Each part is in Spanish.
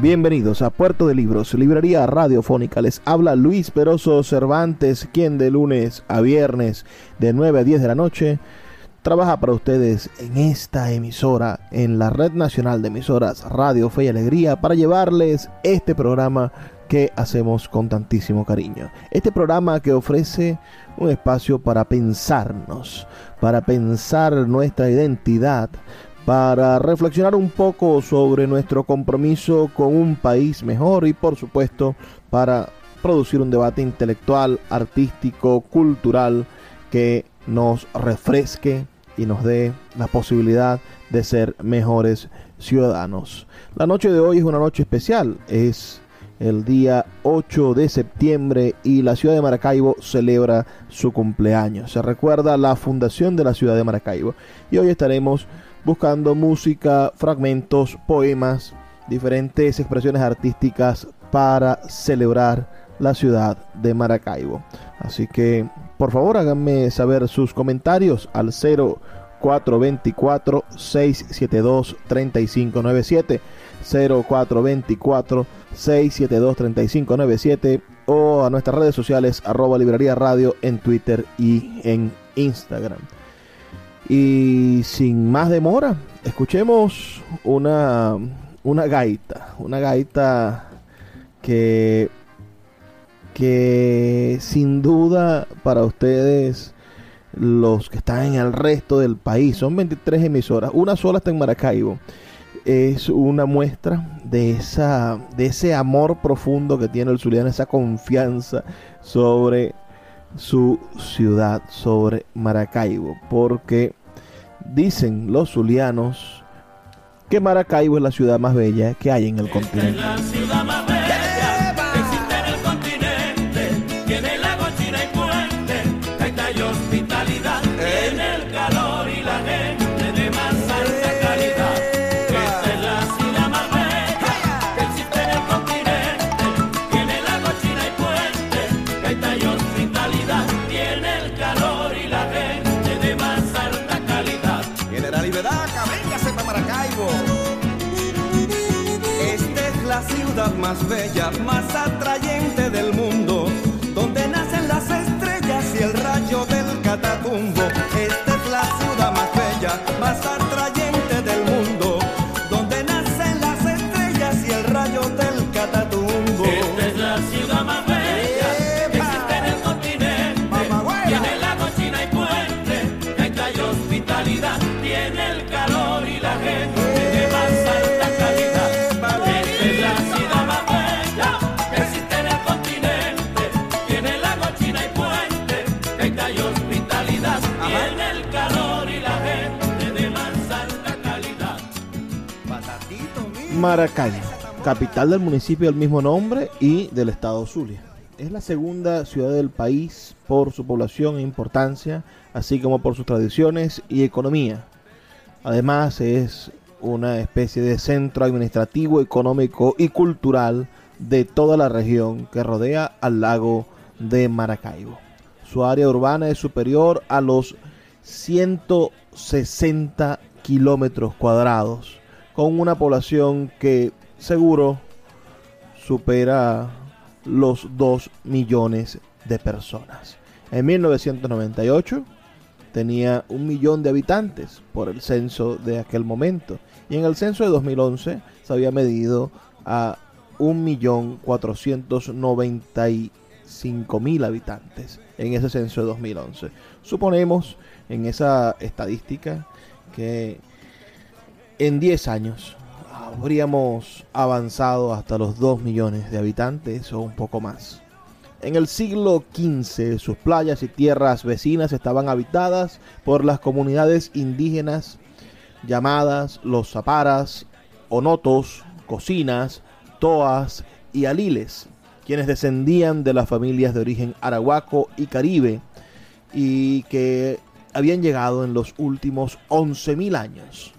Bienvenidos a Puerto de Libros, librería radiofónica. Les habla Luis Peroso Cervantes, quien de lunes a viernes de 9 a 10 de la noche trabaja para ustedes en esta emisora, en la Red Nacional de Emisoras Radio Fe y Alegría, para llevarles este programa que hacemos con tantísimo cariño. Este programa que ofrece un espacio para pensarnos, para pensar nuestra identidad, para reflexionar un poco sobre nuestro compromiso con un país mejor y por supuesto para producir un debate intelectual, artístico, cultural que nos refresque y nos dé la posibilidad de ser mejores ciudadanos. La noche de hoy es una noche especial, es el día 8 de septiembre y la ciudad de Maracaibo celebra su cumpleaños. Se recuerda la fundación de la ciudad de Maracaibo y hoy estaremos buscando música, fragmentos, poemas, diferentes expresiones artísticas para celebrar la ciudad de Maracaibo. Así que, por favor, háganme saber sus comentarios al 0424 672 3597 0424 672 3597 o a nuestras redes sociales arroba librería radio en Twitter y en Instagram. Y sin más demora, escuchemos una, una gaita, una gaita que, que sin duda para ustedes, los que están en el resto del país, son 23 emisoras, una sola está en Maracaibo. Es una muestra de, esa, de ese amor profundo que tiene el Zuliano, esa confianza sobre su ciudad, sobre Maracaibo, porque Dicen los zulianos que Maracaibo es la ciudad más bella que hay en el continente. Más bella, más atrayente del mundo, donde nacen las estrellas y el rayo del catatumbo. Esta es la ciudad más bella, más atrayente Maracaibo, capital del municipio del mismo nombre y del estado Zulia. Es la segunda ciudad del país por su población e importancia, así como por sus tradiciones y economía. Además es una especie de centro administrativo, económico y cultural de toda la región que rodea al lago de Maracaibo. Su área urbana es superior a los 160 kilómetros cuadrados, con una población que seguro supera los 2 millones de personas. En 1998 tenía un millón de habitantes por el censo de aquel momento. Y en el censo de 2011 se había medido a 1.495.000 habitantes en ese censo de 2011. Suponemos en esa estadística que en 10 años habríamos avanzado hasta los 2 millones de habitantes o un poco más. En el siglo XV sus playas y tierras vecinas estaban habitadas por las comunidades indígenas llamadas los zaparas, onotos, cocinas, toas y aliles, quienes descendían de las familias de origen arahuaco y caribe y que habían llegado en los últimos 11.000 años.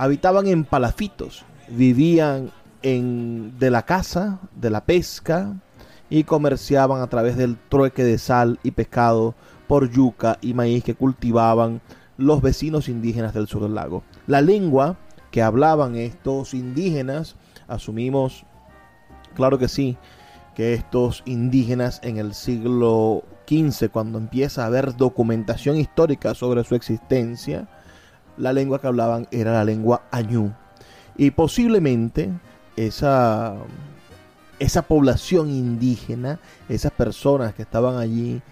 Habitaban en palafitos, vivían en, de la caza, de la pesca, y comerciaban a través del trueque de sal y pescado por yuca y maíz que cultivaban los vecinos indígenas del sur del lago. La lengua que hablaban estos indígenas, asumimos, claro que sí, que estos indígenas en el siglo XV, cuando empieza a haber documentación histórica sobre su existencia, la lengua que hablaban era la lengua añú. Y posiblemente esa esa población indígena, esas personas que estaban allí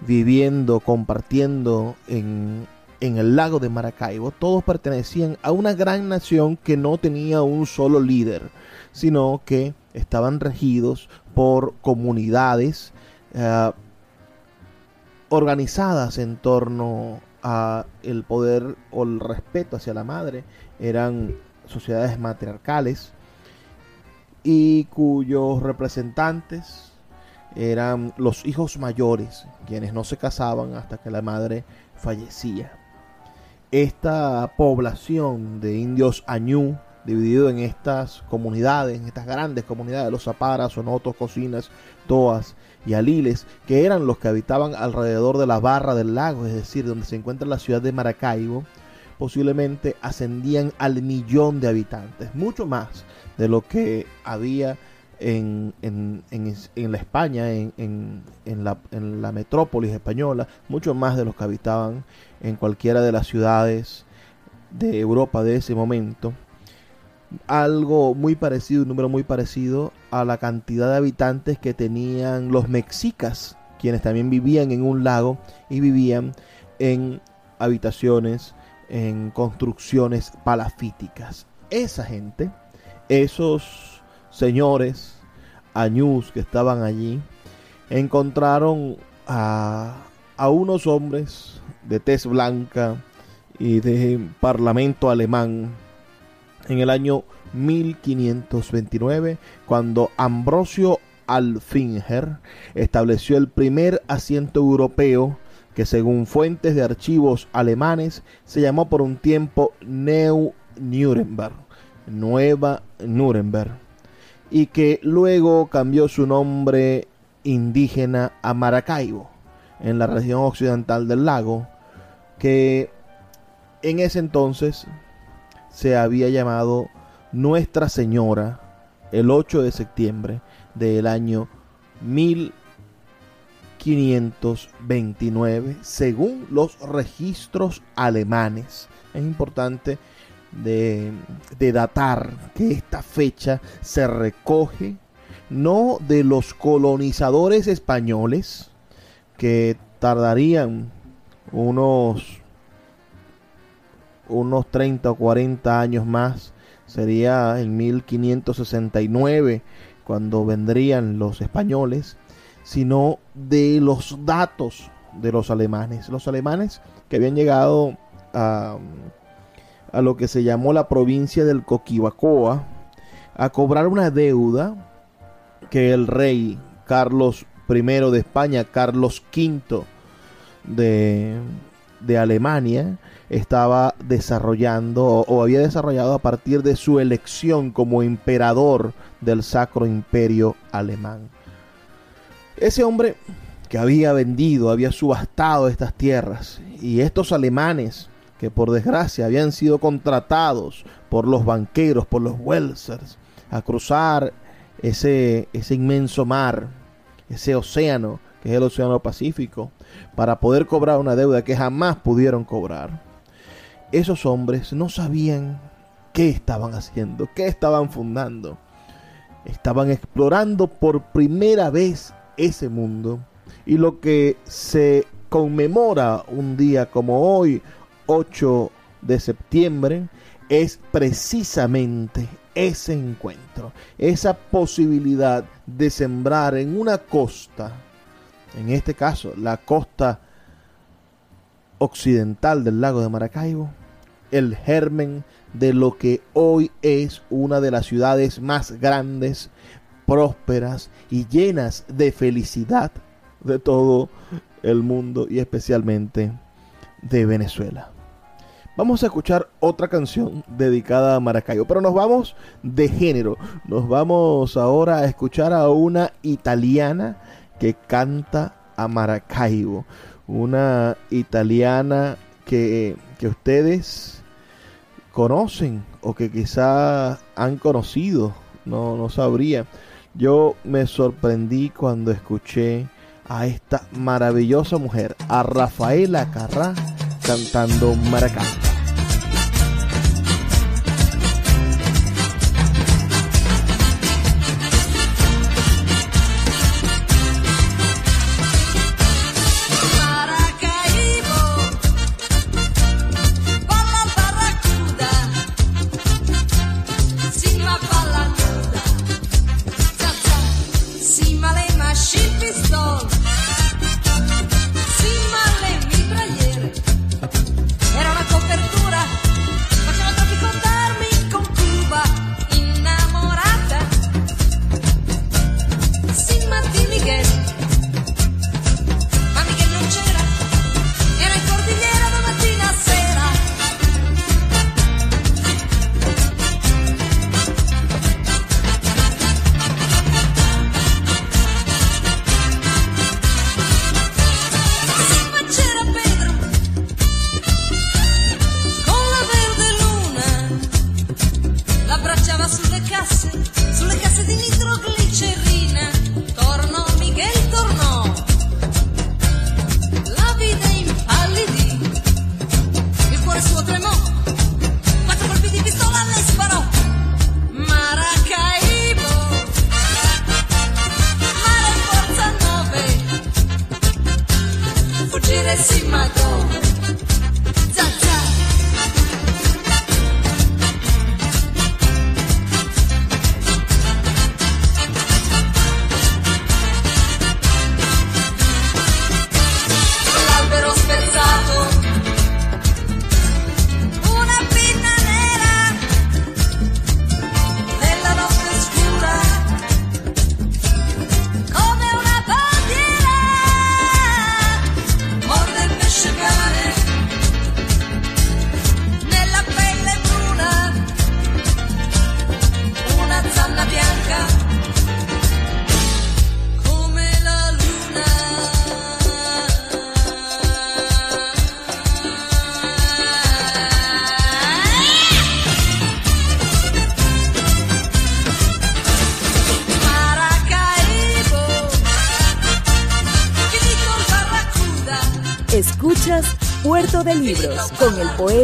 viviendo, compartiendo en, el lago de Maracaibo, todos pertenecían a una gran nación que no tenía un solo líder, sino que estaban regidos por comunidades eh, organizadas en torno a el poder o el respeto hacia la madre, eran sociedades matriarcales y cuyos representantes eran los hijos mayores, quienes no se casaban hasta que la madre fallecía. Esta población de indios añú, dividido en estas comunidades, en estas grandes comunidades, los zaparas, sonotos, cocinas, toas y aliles, que eran los que habitaban alrededor de la barra del lago, es decir, donde se encuentra la ciudad de Maracaibo, posiblemente ascendían al millón de habitantes, mucho más de lo que había en, en, en, la España, en, la, en la metrópolis española, mucho más de los que habitaban en cualquiera de las ciudades de Europa de ese momento. Algo muy parecido, un número muy parecido a la cantidad de habitantes que tenían los mexicas, quienes también vivían en un lago y vivían en habitaciones, en construcciones palafíticas. Esa gente esos señores añús que estaban allí encontraron a, a unos hombres de tez blanca y de parlamento alemán en el año 1529 cuando Ambrosio Alfinger estableció el primer asiento europeo que según fuentes de archivos alemanes se llamó por un tiempo Neu Nuremberg Nueva Nuremberg y que luego cambió su nombre indígena a Maracaibo, en la región occidental del lago, que en ese entonces se había llamado Nuestra Señora el 8 de septiembre del año 1529, según los registros alemanes. Es importante de, datar que esta fecha se recoge no de los colonizadores españoles que tardarían unos unos 30 o 40 años más sería en 1569 cuando vendrían los españoles sino de los datos de los alemanes. Los alemanes que habían llegado a a lo que se llamó la provincia del Coquibacoa a cobrar una deuda que el rey Carlos I de España, Carlos V de, de Alemania, estaba desarrollando o, había desarrollado a partir de su elección como emperador del Sacro Imperio Alemán. Ese hombre que había vendido, había subastado estas tierras y estos alemanes que por desgracia habían sido contratados por los banqueros, por los Welsers, a cruzar ese, ese inmenso mar, ese océano que es el Océano Pacífico, para poder cobrar una deuda que jamás pudieron cobrar. Esos hombres no sabían qué estaban haciendo, qué estaban fundando. Estaban explorando por primera vez ese mundo. Y lo que se conmemora un día como hoy, 8 de septiembre, es precisamente ese encuentro, esa posibilidad de sembrar en una costa, en este caso la costa occidental del lago de Maracaibo, el germen de lo que hoy es una de las ciudades más grandes, prósperas y llenas de felicidad de todo el mundo y especialmente de Venezuela. Vamos a escuchar otra canción dedicada a Maracaibo, pero nos vamos de género. Nos vamos ahora a escuchar a una italiana que canta a Maracaibo. Una italiana que, que ustedes conocen o que quizá han conocido, no, no sabría. Yo me sorprendí cuando escuché a esta maravillosa mujer, a Rafaela Carrá, cantando Maracaibo.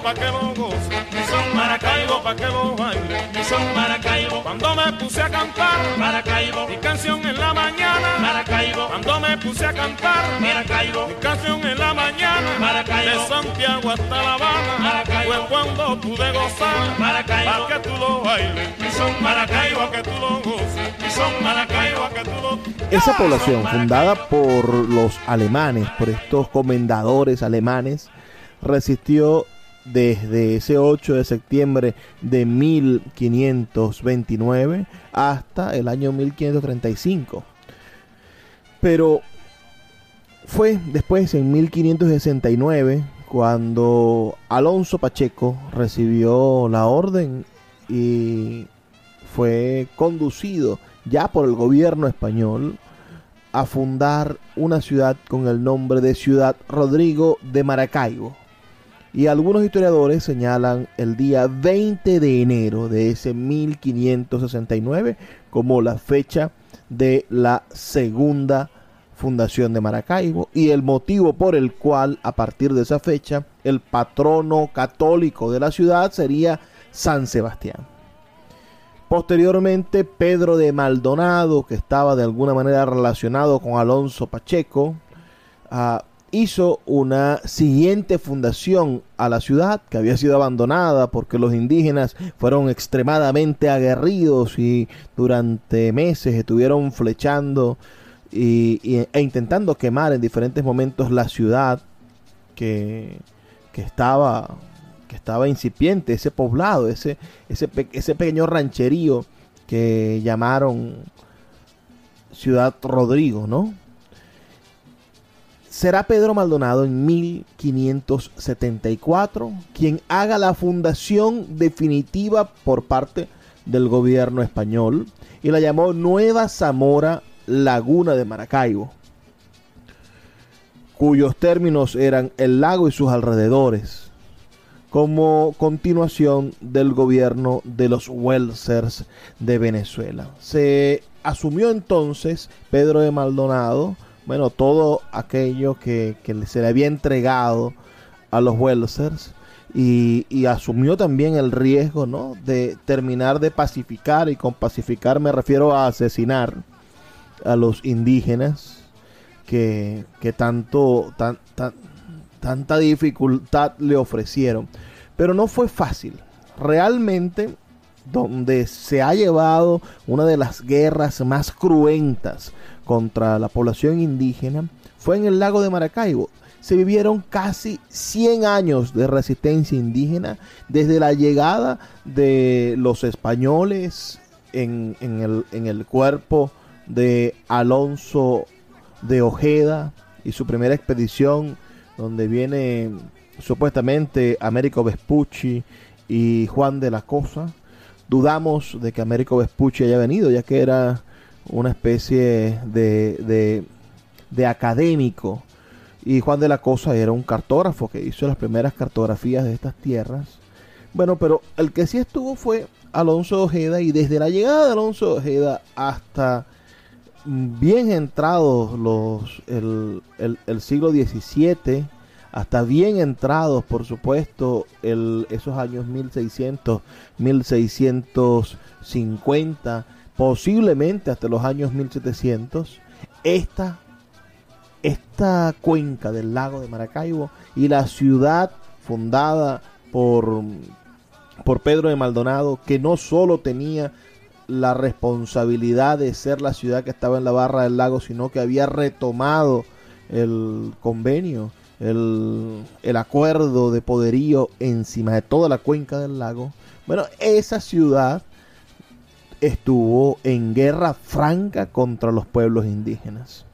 Maracaibo, pa' que lo goces, mi son Maracaibo, pa' que lo bailes. mi son Maracaibo, Cuando me puse a cantar Maracaibo, mi canción en la mañana, Maracaibo, cuando me puse a cantar Maracaibo, mi canción en la mañana, Maracaibo. de Santiago hasta La Habana, Maracaibo. fue cuando pude gozar, Maracaibo. pa' que tú lo bailes, mi son Maracaibo que tú lo goces, mi son Maracaibo Maracaibo, que tú lo Esa población, fundada por los alemanes, por estos comendadores alemanes, resistió desde ese 8 de septiembre de 1529 hasta el año 1535. Pero fue después, en 1569, cuando Alonso Pacheco recibió la orden y fue conducido ya por el gobierno español a fundar una ciudad con el nombre de Ciudad Rodrigo de Maracaibo. Y algunos historiadores señalan el día 20 de enero de ese 1569 como la fecha de la segunda fundación de Maracaibo y el motivo por el cual a partir de esa fecha el patrono católico de la ciudad sería San Sebastián. Posteriormente, Pedro de Maldonado, que estaba de alguna manera relacionado con Alonso Pacheco, ah, hizo una siguiente fundación a la ciudad que había sido abandonada porque los indígenas fueron extremadamente aguerridos y durante meses estuvieron flechando y, e intentando quemar en diferentes momentos la ciudad que, que estaba que estaba incipiente, ese poblado, ese, ese, ese pequeño rancherío que llamaron Ciudad Rodrigo, ¿no? Será Pedro Maldonado en 1574 quien haga la fundación definitiva por parte del gobierno español y la llamó Nueva Zamora Laguna de Maracaibo, cuyos términos eran el lago y sus alrededores, como continuación del gobierno de los Welsers de Venezuela. Se asumió entonces Pedro de Maldonado, bueno, todo aquello que, que se le había entregado a los Welsers y, y asumió también el riesgo ¿no? de terminar de pacificar y con pacificar me refiero a asesinar a los indígenas que, que tanto tan, tan- tanta dificultad le ofrecieron pero no fue fácil realmente donde se ha llevado una de las guerras más cruentas contra la población indígena fue en el lago de Maracaibo. Se vivieron casi 100 años de resistencia indígena desde la llegada de los españoles en, en el, en el cuerpo de Alonso de Ojeda y su primera expedición donde viene supuestamente Américo Vespucci y Juan de la Cosa. Dudamos de que Américo Vespucci haya venido, ya que era una especie de, de, de académico. Y Juan de la Cosa era un cartógrafo que hizo las primeras cartografías de estas tierras. Bueno, pero el que sí estuvo fue Alonso Ojeda y desde la llegada de Alonso Ojeda hasta bien entrados los, el, el- el siglo XVII, hasta bien entrados, por supuesto, el, esos años 1600, 1650, posiblemente hasta los años 1700, esta, esta cuenca del lago de Maracaibo y la ciudad fundada por, por Pedro de Maldonado, que no solo tenía la responsabilidad de ser la ciudad que estaba en la barra del lago, sino que había retomado el convenio, el, el acuerdo de poderío encima de toda la cuenca del lago. Bueno, esa ciudad estuvo en guerra franca contra los pueblos indígenas.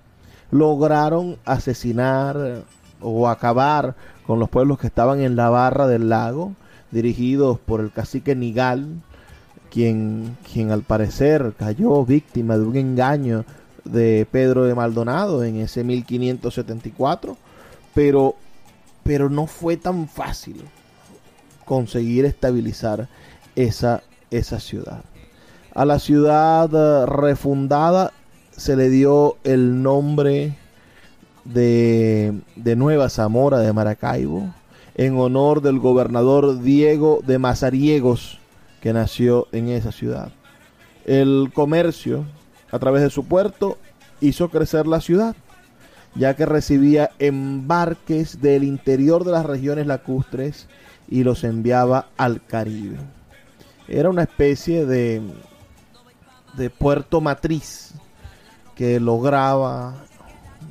Lograron asesinar o acabar con los pueblos que estaban en la barra del lago, dirigidos por el cacique Nigal, quien, quien al parecer cayó víctima de un engaño de Pedro de Maldonado en ese 1574, pero, pero no fue tan fácil conseguir estabilizar esa, esa ciudad. A la ciudad eh, refundada se le dio el nombre de, de Nueva Zamora de Maracaibo, en honor del gobernador Diego de Mazariegos, que nació en esa ciudad. El comercio, a través de su puerto, hizo crecer la ciudad, ya que recibía embarques del interior de las regiones lacustres y los enviaba al Caribe. Era una especie de, de puerto matriz que lograba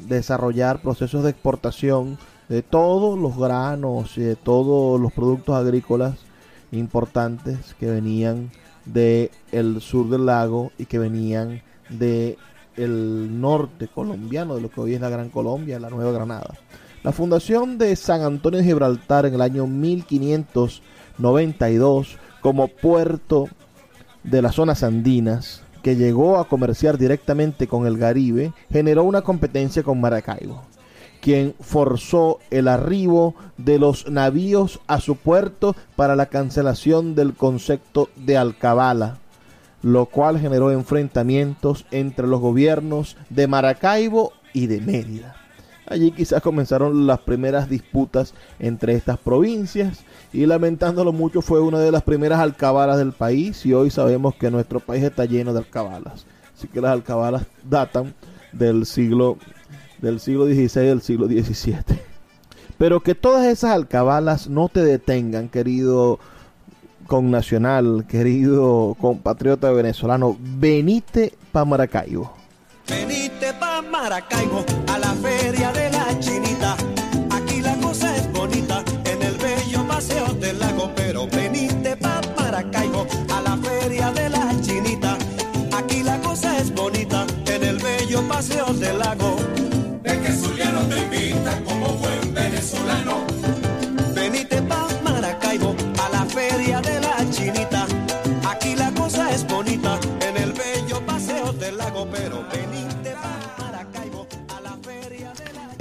desarrollar procesos de exportación de todos los granos y de todos los productos agrícolas importantes que venían del el sur del lago y que venían de el norte colombiano, de lo que hoy es la Gran Colombia, la Nueva Granada. La fundación de San Antonio de Gibraltar en el año 1592 como puerto de las zonas andinas que llegó a comerciar directamente con el Caribe, generó una competencia con Maracaibo, quien forzó el arribo de los navíos a su puerto para la cancelación del concepto de alcabala, lo cual generó enfrentamientos entre los gobiernos de Maracaibo y de Mérida. Allí quizás comenzaron las primeras disputas entre estas provincias y lamentándolo mucho fue una de las primeras alcabalas del país y hoy sabemos que nuestro país está lleno de alcabalas. Así que las alcabalas datan del siglo del siglo XVI y del siglo XVII. Pero que todas esas alcabalas no te detengan, querido connacional, querido compatriota venezolano, venite pa Maracaibo. Venite pa Maracaibo a la feria de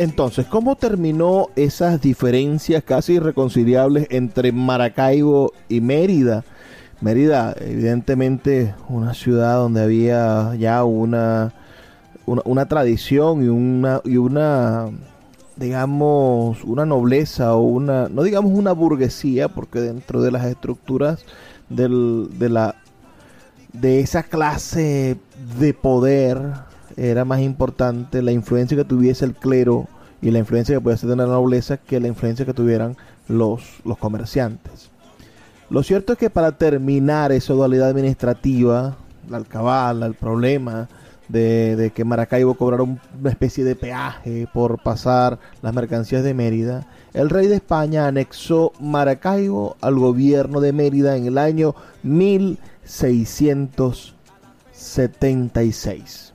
Entonces, ¿cómo terminó esas diferencias casi irreconciliables entre Maracaibo y Mérida? Mérida, evidentemente, una ciudad donde había ya una, una, una tradición y una, y una, digamos, una nobleza o una, no digamos una burguesía, porque dentro de las estructuras del, de la de esa clase de poder era más importante la influencia que tuviese el clero y la influencia que pudiese tener la nobleza que la influencia que tuvieran los, los comerciantes. Lo cierto es que para terminar esa dualidad administrativa, la alcabala, el problema de, de que Maracaibo cobrara un- una especie de peaje por pasar las mercancías de Mérida, el rey de España anexó Maracaibo al gobierno de Mérida en el año 1676.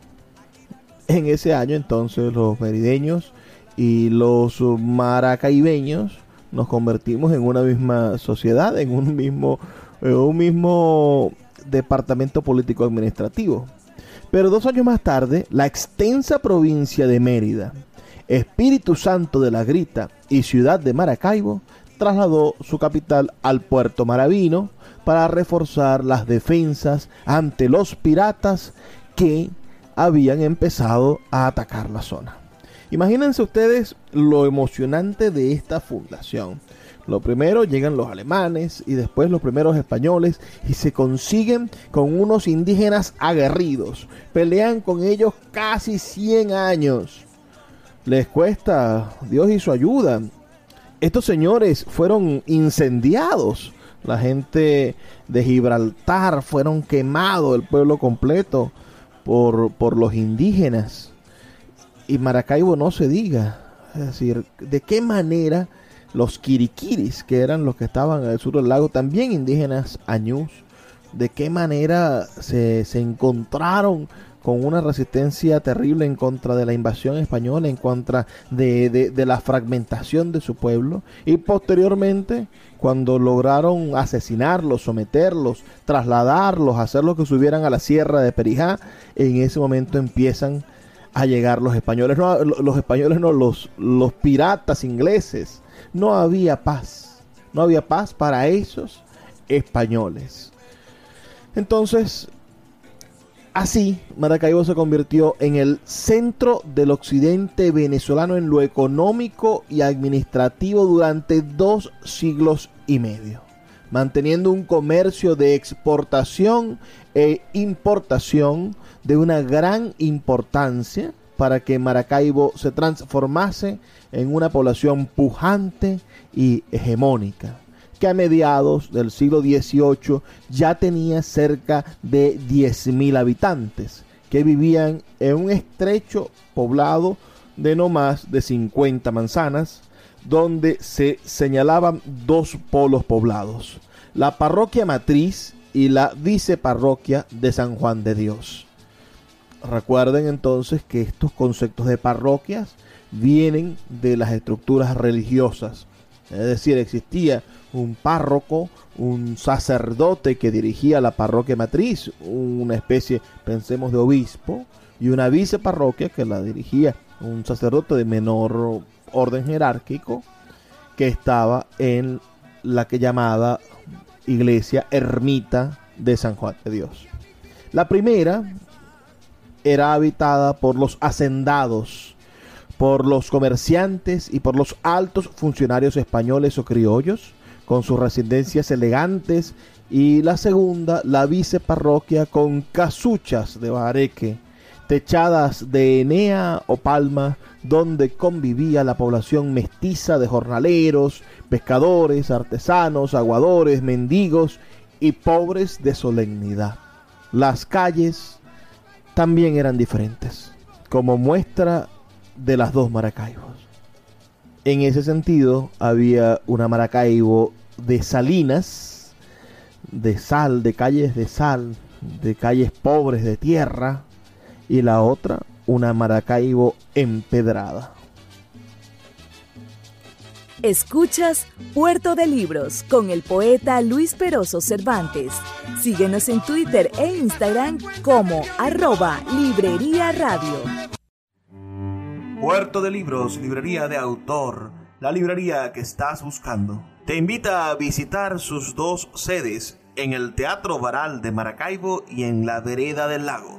En ese año entonces los merideños y los maracaibeños nos convertimos en una misma sociedad, en un mismo, un mismo departamento político administrativo. Pero dos años más tarde, la extensa provincia de Mérida, Espíritu Santo de la Grita y ciudad de Maracaibo, trasladó su capital al puerto Maravino para reforzar las defensas ante los piratas que habían empezado a atacar la zona. Imagínense ustedes lo emocionante de esta fundación. Lo primero llegan los alemanes y después los primeros españoles y se consiguen con unos indígenas aguerridos. Pelean con ellos casi 100 años. Les cuesta Dios y su ayuda. Estos señores fueron incendiados La gente de Gibraltar fueron quemados, el pueblo completo, por, por los indígenas. Y Maracaibo no se diga. Es decir, de qué manera los quiriquiris, que eran los que estaban al sur del lago, también indígenas añús, de qué manera se, se encontraron con una resistencia terrible en contra de la invasión española, en contra de, de, la fragmentación de su pueblo, y posteriormente, cuando lograron asesinarlos, someterlos, trasladarlos, hacerlos que subieran a la sierra de Perijá, en ese momento empiezan a llegar los españoles, no, los españoles no, los, los piratas ingleses, no había paz, no había paz para esos españoles. Entonces, Así, Maracaibo se convirtió en el centro del occidente venezolano en lo económico y administrativo durante dos siglos y medio, manteniendo un comercio de exportación e importación de una gran importancia para que Maracaibo se transformase en una población pujante y hegemónica que a mediados del siglo XVIII ya tenía cerca de 10.000 habitantes, que vivían en un estrecho poblado de no más de 50 manzanas, donde se señalaban dos polos poblados, la parroquia matriz y la viceparroquia de San Juan de Dios. Recuerden entonces que estos conceptos de parroquias vienen de las estructuras religiosas, es decir, existía un párroco, un sacerdote que dirigía la parroquia matriz, una especie, pensemos, de obispo, y una viceparroquia que la dirigía un sacerdote de menor orden jerárquico que estaba en la que llamada iglesia ermita de San Juan de Dios. La primera era habitada por los hacendados, por los comerciantes y por los altos funcionarios españoles o criollos, con sus residencias elegantes, y la segunda, la viceparroquia con casuchas de bareque, techadas de enea o palma, donde convivía la población mestiza de jornaleros, pescadores, artesanos, aguadores, mendigos y pobres de solemnidad. Las calles también eran diferentes, como muestra de las dos Maracaibos. En ese sentido, había una Maracaibo de salinas, de sal, de calles de sal, de calles pobres de tierra, y la otra una Maracaibo empedrada. Escuchas Puerto de Libros con el poeta Luis Peroso Cervantes. Síguenos en Twitter e Instagram como arroba Librería Radio. Puerto de Libros, librería de autor, la librería que estás buscando te invita a visitar sus dos sedes en el Teatro Varal de Maracaibo y en la Vereda del Lago.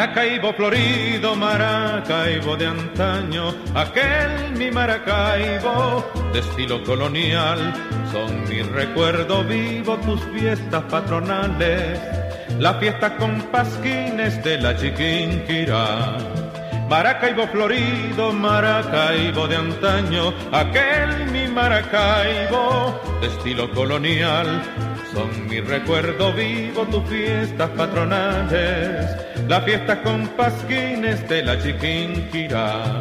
Maracaibo florido, Maracaibo de antaño, aquel mi Maracaibo de estilo colonial, son mi recuerdo vivo tus fiestas patronales, la fiesta con pasquines de la Chiquinquirá. Maracaibo florido, Maracaibo de antaño, aquel mi Maracaibo de estilo colonial, son mi recuerdo vivo tus fiestas patronales, la fiesta con pasquines de la Chiquinquirá.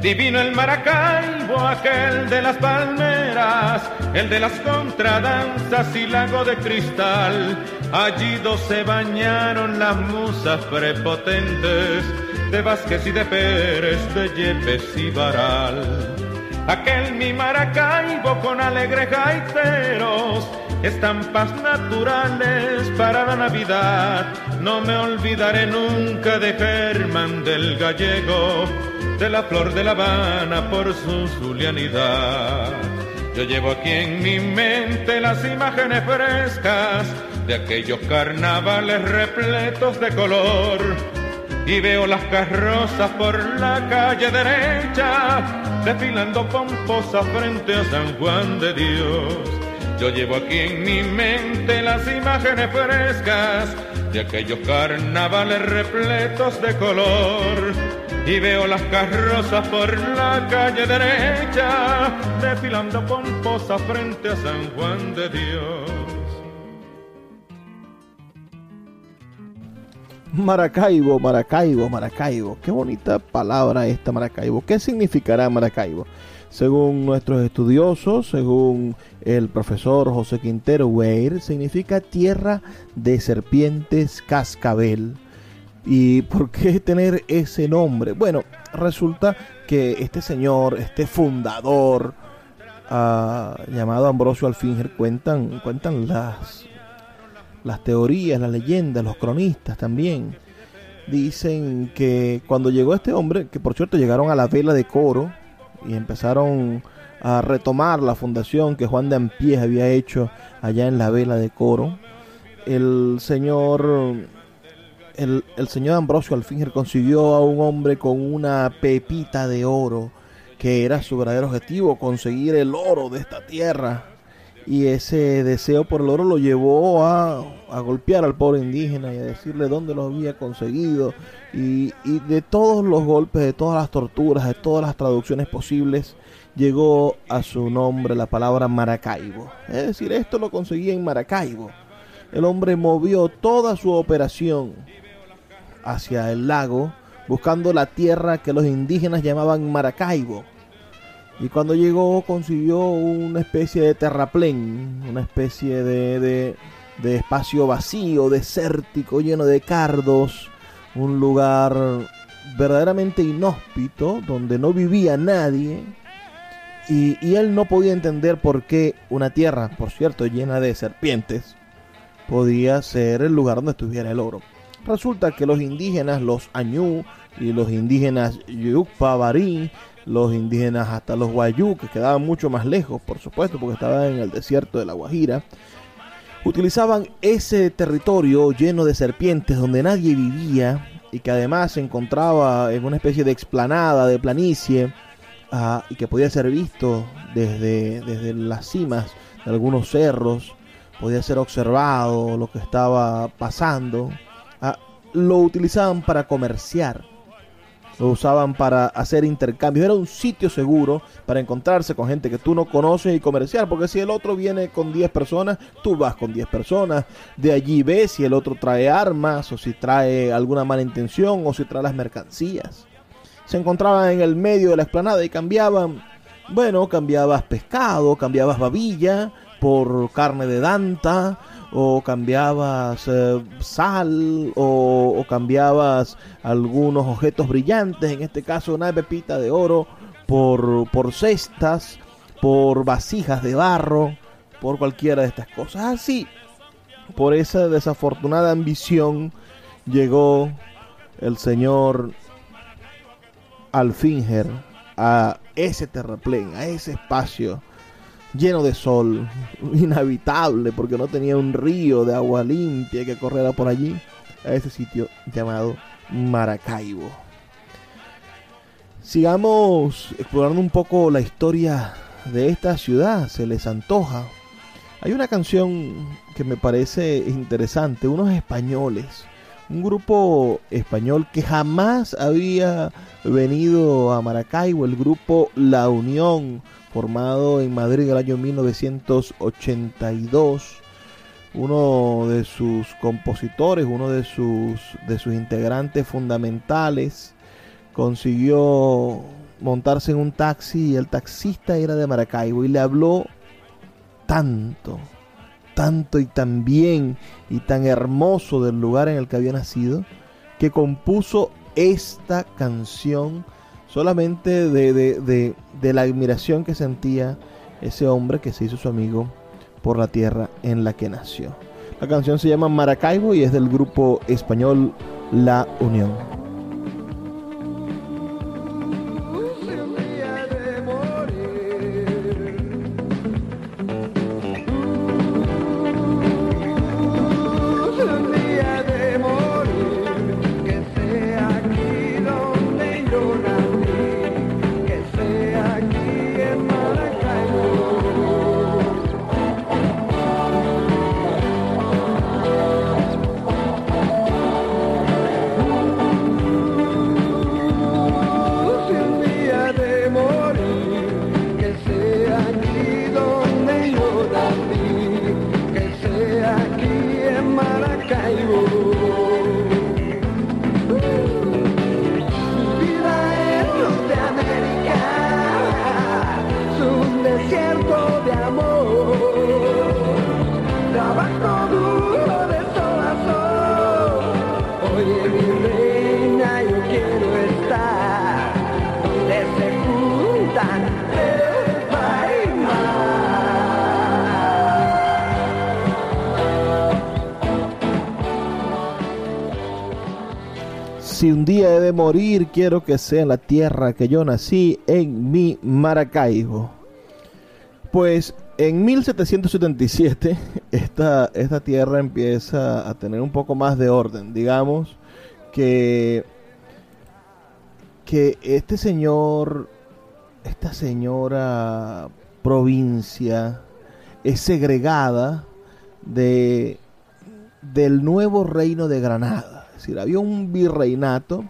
Divino el Maracaibo, aquel de las palmeras, el de las contradanzas y lago de cristal. Allí dos se bañaron las musas prepotentes de Vázquez y de Pérez, de Yepes y Baral. Aquel mi Maracaibo con alegres gaiteros, estampas naturales para la Navidad. No me olvidaré nunca de Germán del Gallego, de la flor de La Habana por su zulianidad. Yo llevo aquí en mi mente las imágenes frescas de aquellos carnavales repletos de color y veo las carrozas por la calle derecha, desfilando pomposa frente a San Juan de Dios. Yo llevo aquí en mi mente las imágenes frescas de aquellos carnavales repletos de color. Y veo las carrozas por la calle derecha, desfilando pomposa frente a San Juan de Dios. Maracaibo, Maracaibo, Maracaibo. Qué bonita palabra esta Maracaibo. ¿Qué significará Maracaibo? Según nuestros estudiosos, según el profesor José Quintero Weir, significa tierra de serpientes cascabel. ¿Y por qué tener ese nombre? Bueno, resulta que este señor, este fundador, ah, llamado Ambrosio Alfinger, cuentan, cuentan las, las teorías, las leyendas, los cronistas también. Dicen que cuando llegó este hombre, que por cierto llegaron a la vela de coro y empezaron a retomar la fundación que Juan de Ampiés había hecho allá en la vela de coro, el señor el, el, señor Ambrosio Alfinger consiguió a un hombre con una pepita de oro, que era su verdadero objetivo, conseguir el oro de esta tierra. Y ese deseo por el oro lo llevó a, a golpear al pobre indígena y a decirle dónde lo había conseguido. Y, y de todos los golpes, de todas las torturas, de todas las traducciones posibles, llegó a su nombre la palabra Maracaibo. Es decir, esto lo conseguía en Maracaibo. El hombre movió toda su operación hacia el lago, buscando la tierra que los indígenas llamaban Maracaibo. Y cuando llegó consiguió una especie de terraplén, una especie de, de, espacio vacío, desértico, lleno de cardos, un lugar verdaderamente inhóspito, donde no vivía nadie. Y, él no podía entender por qué una tierra, por cierto, llena de serpientes, podía ser el lugar donde estuviera el oro. Resulta que los indígenas, los Añú y los indígenas Yucpa, Barí, los indígenas hasta los Guayú, que quedaban mucho más lejos, por supuesto, porque estaban en el desierto de la Guajira, utilizaban ese territorio lleno de serpientes donde nadie vivía y que además se encontraba en una especie de explanada, de planicie, uh, y que podía ser visto desde, desde las cimas de algunos cerros, podía ser observado lo que estaba pasando. Lo utilizaban para comerciar, lo usaban para hacer intercambios. Era un sitio seguro para encontrarse con gente que tú no conoces y comerciar, porque si el otro viene con 10 personas, tú vas con 10 personas. De allí ves si el otro trae armas o si trae alguna mala intención o si trae las mercancías. Se encontraban en el medio de la explanada y cambiaban, bueno, cambiabas pescado, cambiabas babilla por carne de danta, o cambiabas eh, sal o, cambiabas algunos objetos brillantes, en este caso una pepita de oro por, por cestas, por vasijas de barro, por cualquiera de estas cosas. Así, por esa desafortunada ambición llegó el señor Alfinger a ese terraplén, a ese espacio lleno de sol, inhabitable porque no tenía un río de agua limpia que corriera por allí, a ese sitio llamado Maracaibo. Sigamos explorando un poco la historia de esta ciudad, se les antoja. Hay una canción que me parece interesante, unos españoles, un grupo español que jamás había venido a Maracaibo, el grupo La Unión, formado en Madrid en el año 1982. Uno de sus compositores, uno de sus, de sus integrantes fundamentales, consiguió montarse en un taxi y el taxista era de Maracaibo y le habló tanto, tanto y tan bien y tan hermoso del lugar en el que había nacido, que compuso esta canción solamente de, de, de, la admiración que sentía ese hombre que se hizo su amigo por la tierra en la que nació. La canción se llama Maracaibo y es del grupo español La Unión. Si un día he de morir, quiero que sea la tierra que yo nací en mi Maracaibo. Pues en 1777 esta, esta tierra empieza a tener un poco más de orden. Digamos que, que este señor, esta señora provincia es segregada de, del nuevo reino de Granada es decir, había un virreinato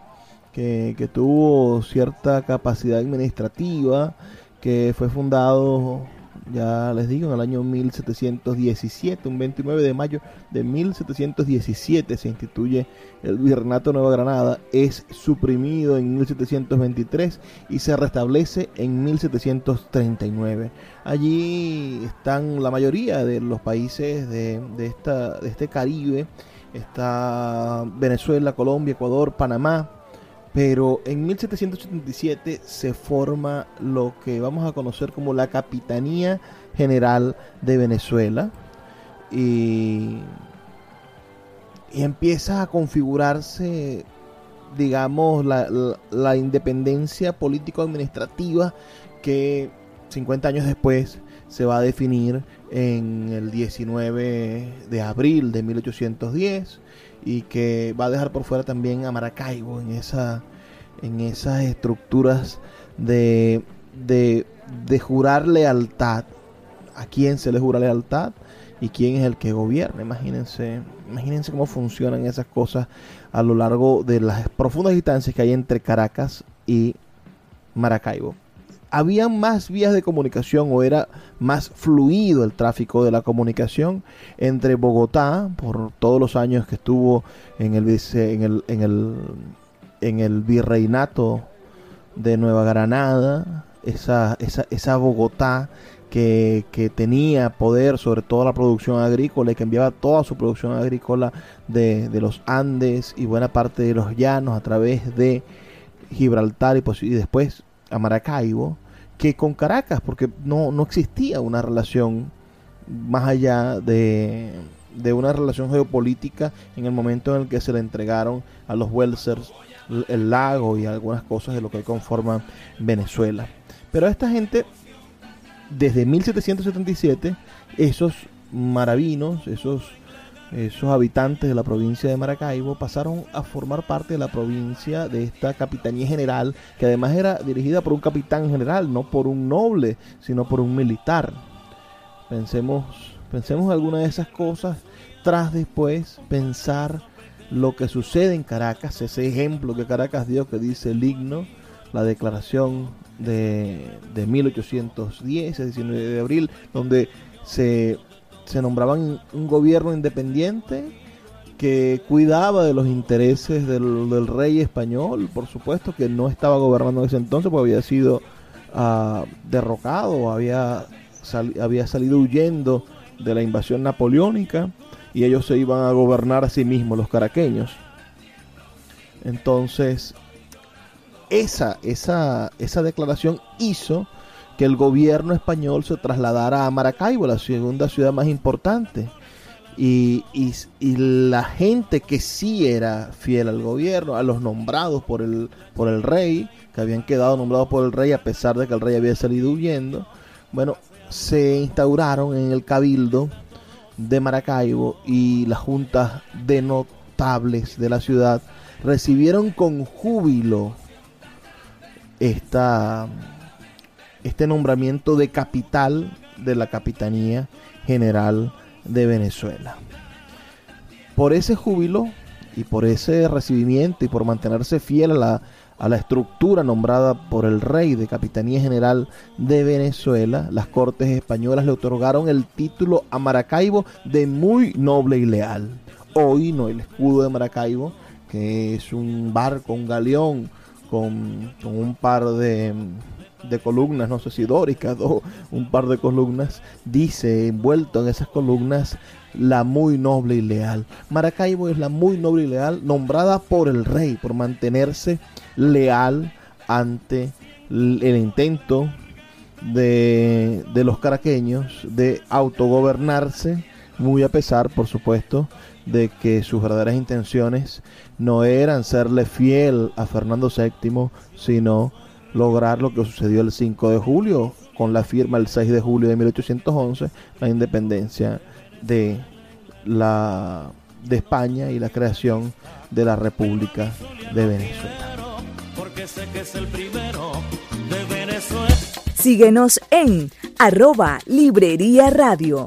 que, que tuvo cierta capacidad administrativa, que fue fundado ya les digo, en el año 1717, un 29 de mayo de 1717 se instituye el Virreinato Nueva Granada, es suprimido en 1723 y se restablece en 1739. Allí están la mayoría de los países de, de, esta, de este Caribe está Venezuela, Colombia, Ecuador, Panamá, pero en 1777 se forma lo que vamos a conocer como la Capitanía General de Venezuela. Y, y empieza a configurarse, digamos, la, la independencia político-administrativa que 50 años después se va a definir en el 19 de abril de 1810 y que va a dejar por fuera también a Maracaibo en, esa, en esas estructuras de, de, de jurar lealtad. ¿A quién se le jura lealtad? y quién es el que gobierna. Imagínense, imagínense cómo funcionan esas cosas a lo largo de las profundas distancias que hay entre Caracas y Maracaibo había más vías de comunicación o era más fluido el tráfico de la comunicación entre Bogotá, por todos los años que estuvo en el, en el, en el, en el virreinato de Nueva Granada, esa, esa, esa Bogotá que, que, tenía poder sobre toda la producción agrícola y que enviaba toda su producción agrícola de, de los Andes y buena parte de los llanos a través de Gibraltar y, y después a Maracaibo que con Caracas, porque no, no existía una relación más allá de, de, una relación geopolítica en el momento en el que se le entregaron a los Welsers el lago y algunas cosas de lo que conforman Venezuela. Pero esta gente, desde 1777, esos maravinos, esos esos habitantes de la provincia de Maracaibo pasaron a formar parte de la provincia de esta capitanía general, que además era dirigida por un capitán general, no por un noble, sino por un militar. Pensemos, pensemos alguna de esas cosas tras después pensar lo que sucede en Caracas, ese ejemplo que Caracas dio que dice el himno, la declaración de, de 1810, el 19 de abril, donde se se nombraban un gobierno independiente que cuidaba de los intereses del, rey español, por supuesto que no estaba gobernando en ese entonces porque había sido ah, derrocado, había, había salido huyendo de la invasión napoleónica y ellos se iban a gobernar a sí mismos, los caraqueños. Entonces, esa, esa, esa declaración hizo que el gobierno español se trasladara a Maracaibo, la segunda ciudad más importante. Y, y- la gente que sí era fiel al gobierno, a los nombrados por el, por el rey, que habían quedado nombrados por el rey a pesar de que el rey había salido huyendo, bueno, se instauraron en el cabildo de Maracaibo y las juntas de notables de la ciudad recibieron con júbilo esta, este nombramiento de capital de la Capitanía General de Venezuela. Por ese júbilo y por ese recibimiento y por mantenerse fiel a la, a la estructura nombrada por el rey de Capitanía General de Venezuela, las Cortes Españolas le otorgaron el título a Maracaibo de muy noble y leal. Hoy no el escudo de Maracaibo, que es un barco, un galeón con, con un par de, de columnas, no sé si dóricas o un par de columnas, dice envuelto en esas columnas la muy noble y leal. Maracaibo es la muy noble y leal nombrada por el rey por mantenerse leal ante el intento de, de los caraqueños de autogobernarse, muy a pesar, por supuesto, de que sus verdaderas intenciones no eran serle fiel a Fernando VII, sino lograr lo que sucedió el 5 de julio, con la firma el 6 de julio de 1811, la independencia de la de España y la creación de la República de Venezuela. Síguenos en arroba Librería Radio.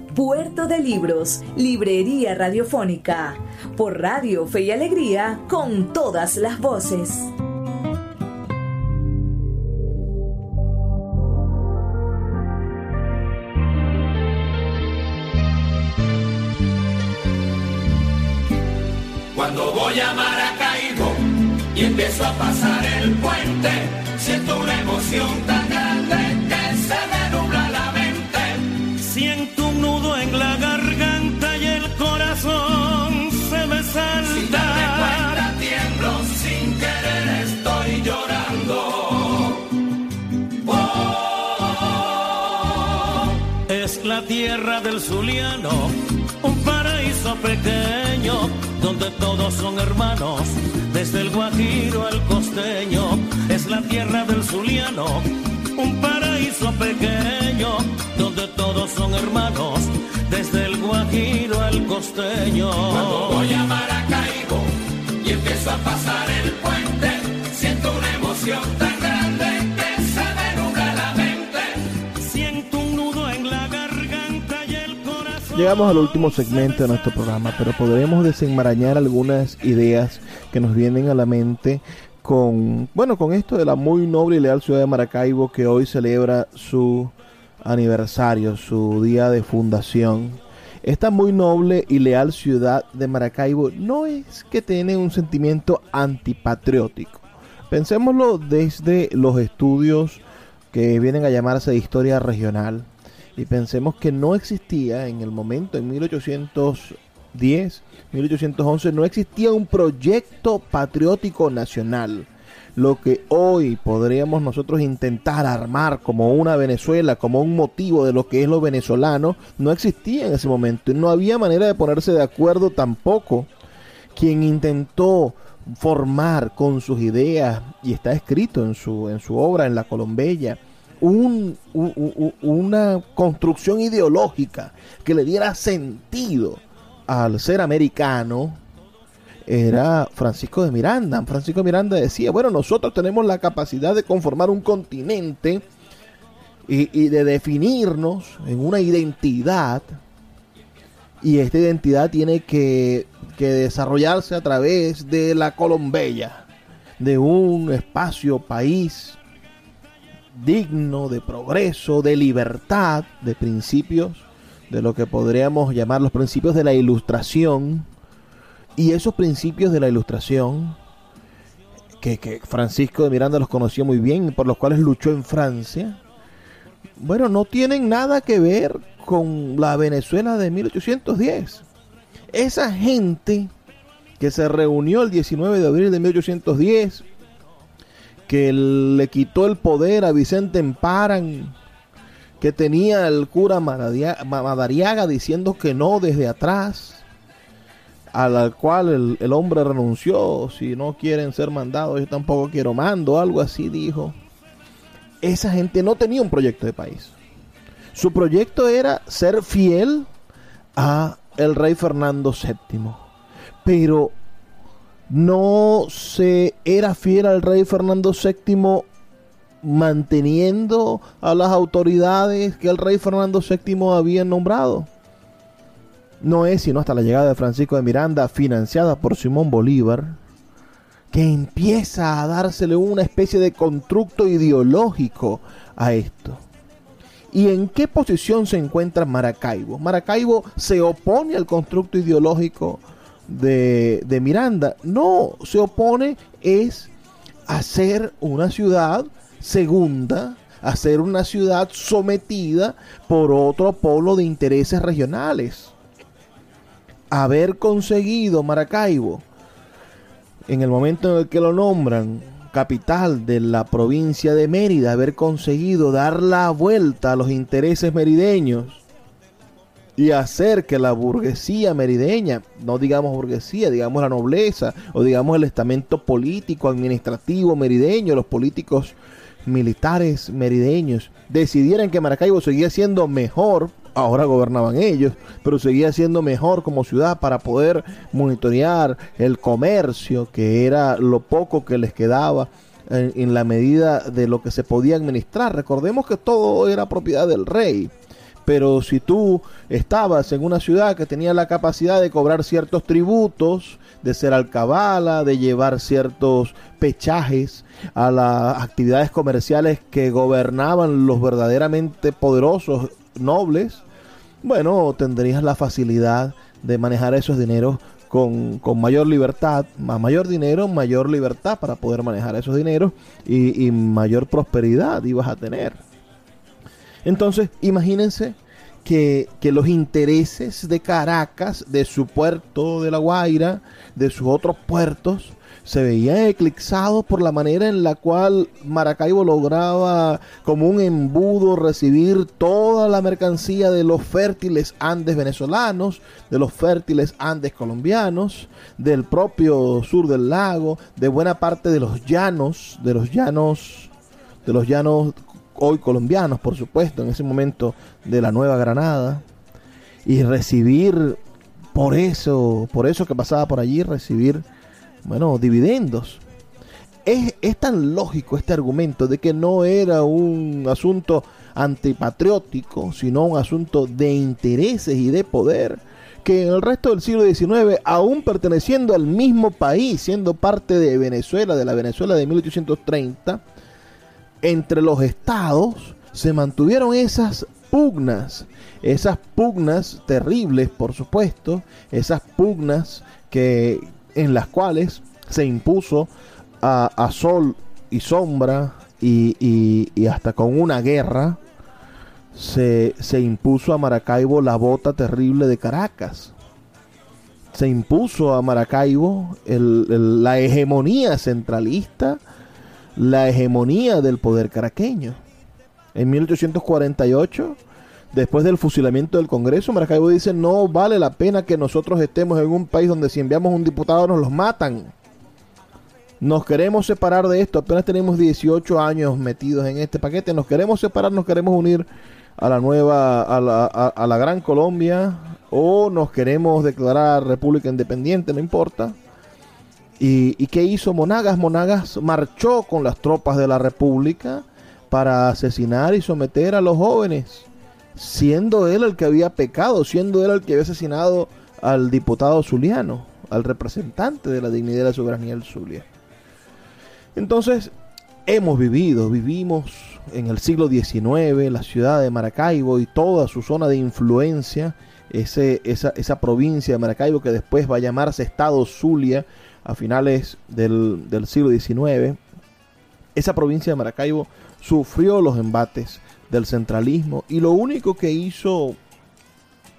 Puerto de Libros, Librería Radiofónica, por Radio Fe y Alegría, con todas las voces. Cuando voy a Maracaibo y empiezo a pasar el puente, siento una emoción tan grande un nudo en la garganta y el corazón se me salta. Sin darme cuenta tiemblo, sin querer estoy llorando. Oh, es la tierra del Zuliano, un paraíso pequeño donde todos son hermanos, desde el Guajiro al costeño. Es la tierra del Zuliano, un paraíso pequeño donde todos son hermanos, desde el Guajiro al costeño. Cuando voy a Maracaibo y empiezo a pasar el puente, siento una emoción tan grande que se me nubla la mente. Siento un nudo en la garganta y el corazón. Llegamos al último segmento de nuestro programa, pero podremos desenmarañar algunas ideas que nos vienen a la mente con, bueno, con esto de la muy noble y leal ciudad de Maracaibo que hoy celebra su aniversario, su día de fundación. Esta muy noble y leal ciudad de Maracaibo no es que tiene un sentimiento antipatriótico. Pensémoslo desde los estudios que vienen a llamarse de historia regional y pensemos que no existía en el momento, en 1810, 1811, no existía un proyecto patriótico nacional. lo que hoy podríamos nosotros intentar armar como una Venezuela, como un motivo de lo que es lo venezolano, no existía en ese momento no había manera de ponerse de acuerdo tampoco. Quien intentó formar con sus ideas, y está escrito en su, en su obra, en La Colombella, un, una construcción ideológica que le diera sentido al ser americano, era Francisco de Miranda. Francisco de Miranda decía, bueno, nosotros tenemos la capacidad de conformar un continente y, de definirnos en una identidad. Y esta identidad tiene que, que desarrollarse a través de la Colombella, de un espacio, país digno, de progreso, de libertad, de principios, de lo que podríamos llamar los principios de la ilustración y esos principios de la ilustración, que, Francisco de Miranda los conoció muy bien, por los cuales luchó en Francia, bueno, no tienen nada que ver con la Venezuela de 1810. Esa gente que se reunió el 19 de abril de 1810, que le quitó el poder a Vicente Emparan, que tenía el cura Madariaga diciendo que no desde atrás, al cual el, hombre renunció, si no quieren ser mandados, yo tampoco quiero mando, algo así dijo. Esa gente no tenía un proyecto de país. Su proyecto era ser fiel a el rey Fernando VII. Pero no se era fiel al rey Fernando VII manteniendo a las autoridades que el rey Fernando VII había nombrado no es sino hasta la llegada de Francisco de Miranda, financiada por Simón Bolívar, que empieza a dársele una especie de constructo ideológico a esto. ¿Y en qué posición se encuentra Maracaibo? Maracaibo se opone al constructo ideológico de, de Miranda. No, se opone es a ser una ciudad segunda, a ser una ciudad sometida por otro polo de intereses regionales. Haber conseguido Maracaibo, en el momento en el que lo nombran capital de la provincia de Mérida, haber conseguido dar la vuelta a los intereses merideños y hacer que la burguesía merideña, no digamos burguesía, digamos la nobleza o digamos el estamento político, administrativo merideño, los políticos militares merideños, decidieran que Maracaibo seguía siendo mejor ahora gobernaban ellos, pero seguía siendo mejor como ciudad para poder monitorear el comercio, que era lo poco que les quedaba en, la medida de lo que se podía administrar. Recordemos que todo era propiedad del rey. Pero si tú estabas en una ciudad que tenía la capacidad de cobrar ciertos tributos, de ser alcabala, de llevar ciertos pechajes a las actividades comerciales que gobernaban los verdaderamente poderosos nobles, bueno, tendrías la facilidad de manejar esos dineros con, mayor libertad, más mayor dinero, mayor libertad para poder manejar esos dineros y, y mayor prosperidad ibas a tener. Entonces, imagínense que, los intereses de Caracas, de su puerto de La Guaira, de sus otros puertos, se veía eclipsado por la manera en la cual Maracaibo lograba como un embudo recibir toda la mercancía de los fértiles Andes venezolanos, de los fértiles Andes colombianos, del propio sur del lago, de buena parte de los llanos, de los llanos, de los llanos hoy colombianos, por supuesto, en ese momento de la Nueva Granada, y recibir por eso, por eso que pasaba por allí, recibir bueno, dividendos. Es, es, tan lógico este argumento de que no era un asunto antipatriótico, sino un asunto de intereses y de poder, que en el resto del siglo XIX, aún perteneciendo al mismo país, siendo parte de Venezuela, de la Venezuela de 1830, entre los estados se mantuvieron esas pugnas, esas pugnas terribles, por supuesto, esas pugnas que en las cuales se impuso a, sol y sombra y, hasta con una guerra se, impuso a Maracaibo la bota terrible de Caracas. Se impuso a Maracaibo la hegemonía centralista la hegemonía del poder caraqueño. En 1848, después del fusilamiento del Congreso, Maracaibo dice, no vale la pena que nosotros estemos en un país donde si enviamos un diputado nos los matan. Nos queremos separar de esto, apenas tenemos 18 años metidos en este paquete, nos queremos separar, nos queremos unir a la nueva, a la, a la Gran Colombia, o nos queremos declarar república independiente, no importa. ¿Y, qué hizo Monagas? Monagas marchó con las tropas de la República para asesinar y someter a los jóvenes, siendo él el que había pecado, siendo él el que había asesinado al diputado zuliano, al representante de la dignidad de la soberanía del Zulia. Entonces, hemos vivido, vivimos en el siglo XIX, la ciudad de Maracaibo y toda su zona de influencia, esa, esa provincia de Maracaibo que después va a llamarse Estado Zulia, a finales del, siglo XIX, esa provincia de Maracaibo sufrió los embates del centralismo y lo único que hizo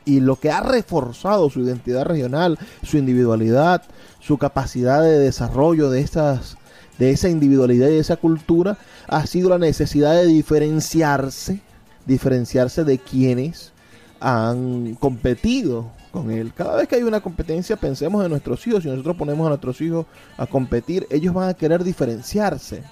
y lo que ha reforzado su identidad regional, su individualidad, su capacidad de desarrollo de estas de esa individualidad y de esa cultura ha sido la necesidad de diferenciarse, diferenciarse de quienes han competido con él. Cada vez que hay una competencia, pensemos en nuestros hijos. Si nosotros ponemos a nuestros hijos a competir, ellos van a querer diferenciarse.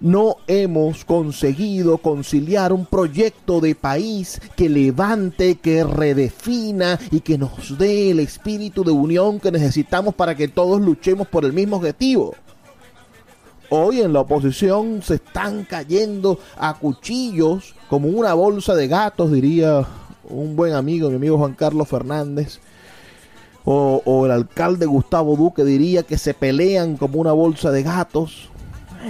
No hemos conseguido conciliar un proyecto de país que levante, que redefina y que nos dé el espíritu de unión que necesitamos para que todos luchemos por el mismo objetivo. Hoy en la oposición se están cayendo a cuchillos como una bolsa de gatos, diría un buen amigo, mi amigo Juan Carlos Fernández, o, el alcalde Gustavo Duque diría que se pelean como una bolsa de gatos.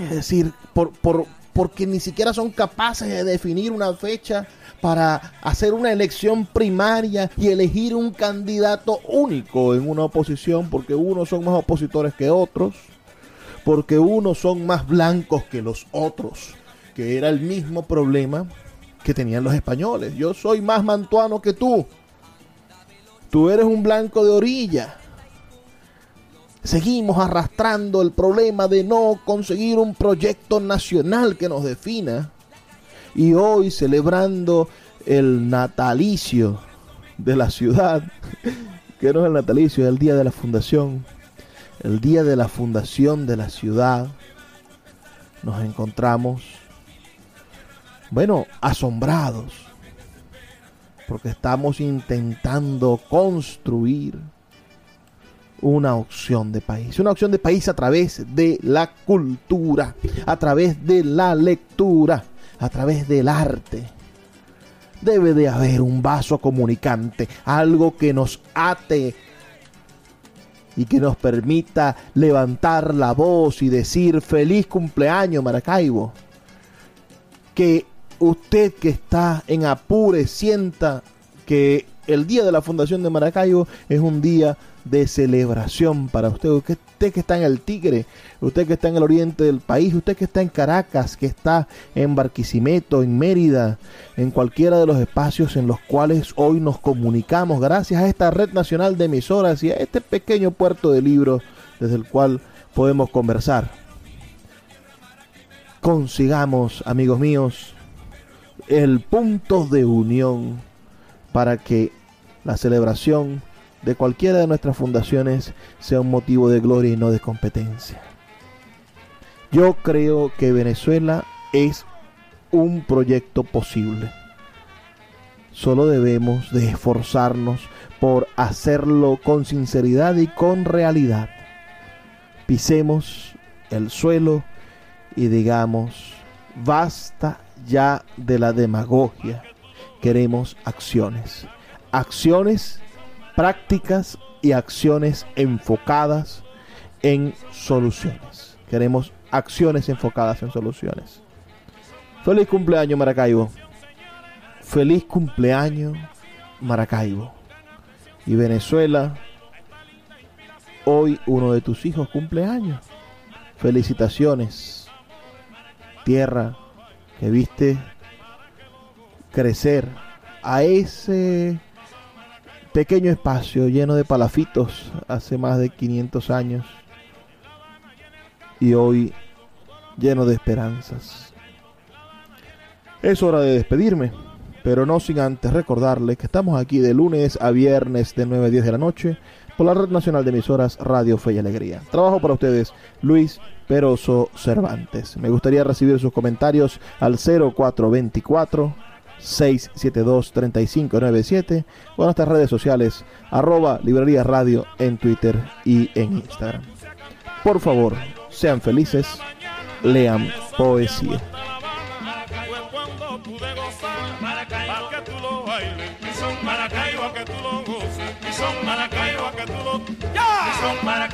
Es decir, por, por, porque ni siquiera son capaces de definir una fecha para hacer una elección primaria y elegir un candidato único en una oposición, porque unos son más opositores que otros, porque unos son más blancos que los otros, que era el mismo problema que tenían los españoles. Yo soy más mantuano que tú. Tú eres un blanco de orilla. Seguimos arrastrando el problema de no conseguir un proyecto nacional que nos defina. Y hoy celebrando el natalicio de la ciudad, que no es el natalicio, es el día de la fundación, el día de la fundación de la ciudad, nos encontramos bueno, asombrados, porque estamos intentando construir una opción de país, una opción de país a través de la cultura, a través de la lectura, a través del arte. Debe de haber un vaso comunicante, algo que nos ate y que nos permita levantar la voz y decir feliz cumpleaños Maracaibo. Que usted que está en Apure sienta que el día de la fundación de Maracaibo es un día de celebración para usted. Usted que está en el Tigre, usted que está en el oriente del país, usted que está en Caracas, que está en Barquisimeto, en Mérida, en cualquiera de los espacios en los cuales hoy nos comunicamos gracias a esta red nacional de emisoras y a este pequeño puerto de libros desde el cual podemos conversar. Consigamos, amigos míos, el punto de unión para que la celebración de cualquiera de nuestras fundaciones sea un motivo de gloria y no de competencia. Yo creo que Venezuela es un proyecto posible. Solo debemos de esforzarnos por hacerlo con sinceridad y con realidad. Pisemos el suelo y digamos, basta ya de la demagogia. Queremos acciones. Acciones prácticas y acciones enfocadas en soluciones. Queremos acciones enfocadas en soluciones. Feliz cumpleaños Maracaibo. Feliz cumpleaños Maracaibo. Y Venezuela, hoy uno de tus hijos cumpleaños. Felicitaciones. Tierra que viste crecer a ese pequeño espacio lleno de palafitos hace más de 500 años y hoy lleno de esperanzas. Es hora de despedirme, pero no sin antes recordarles que estamos aquí de lunes a viernes de 9 a 10 de la noche por la Red Nacional de Emisoras Radio Fe y Alegría. Trabajo para ustedes, Luis Peroso Cervantes. Me gustaría recibir sus comentarios al 0424 672 3597 o en nuestras redes sociales arroba librería radio en Twitter y en Instagram. Por favor, sean felices, lean poesía. Son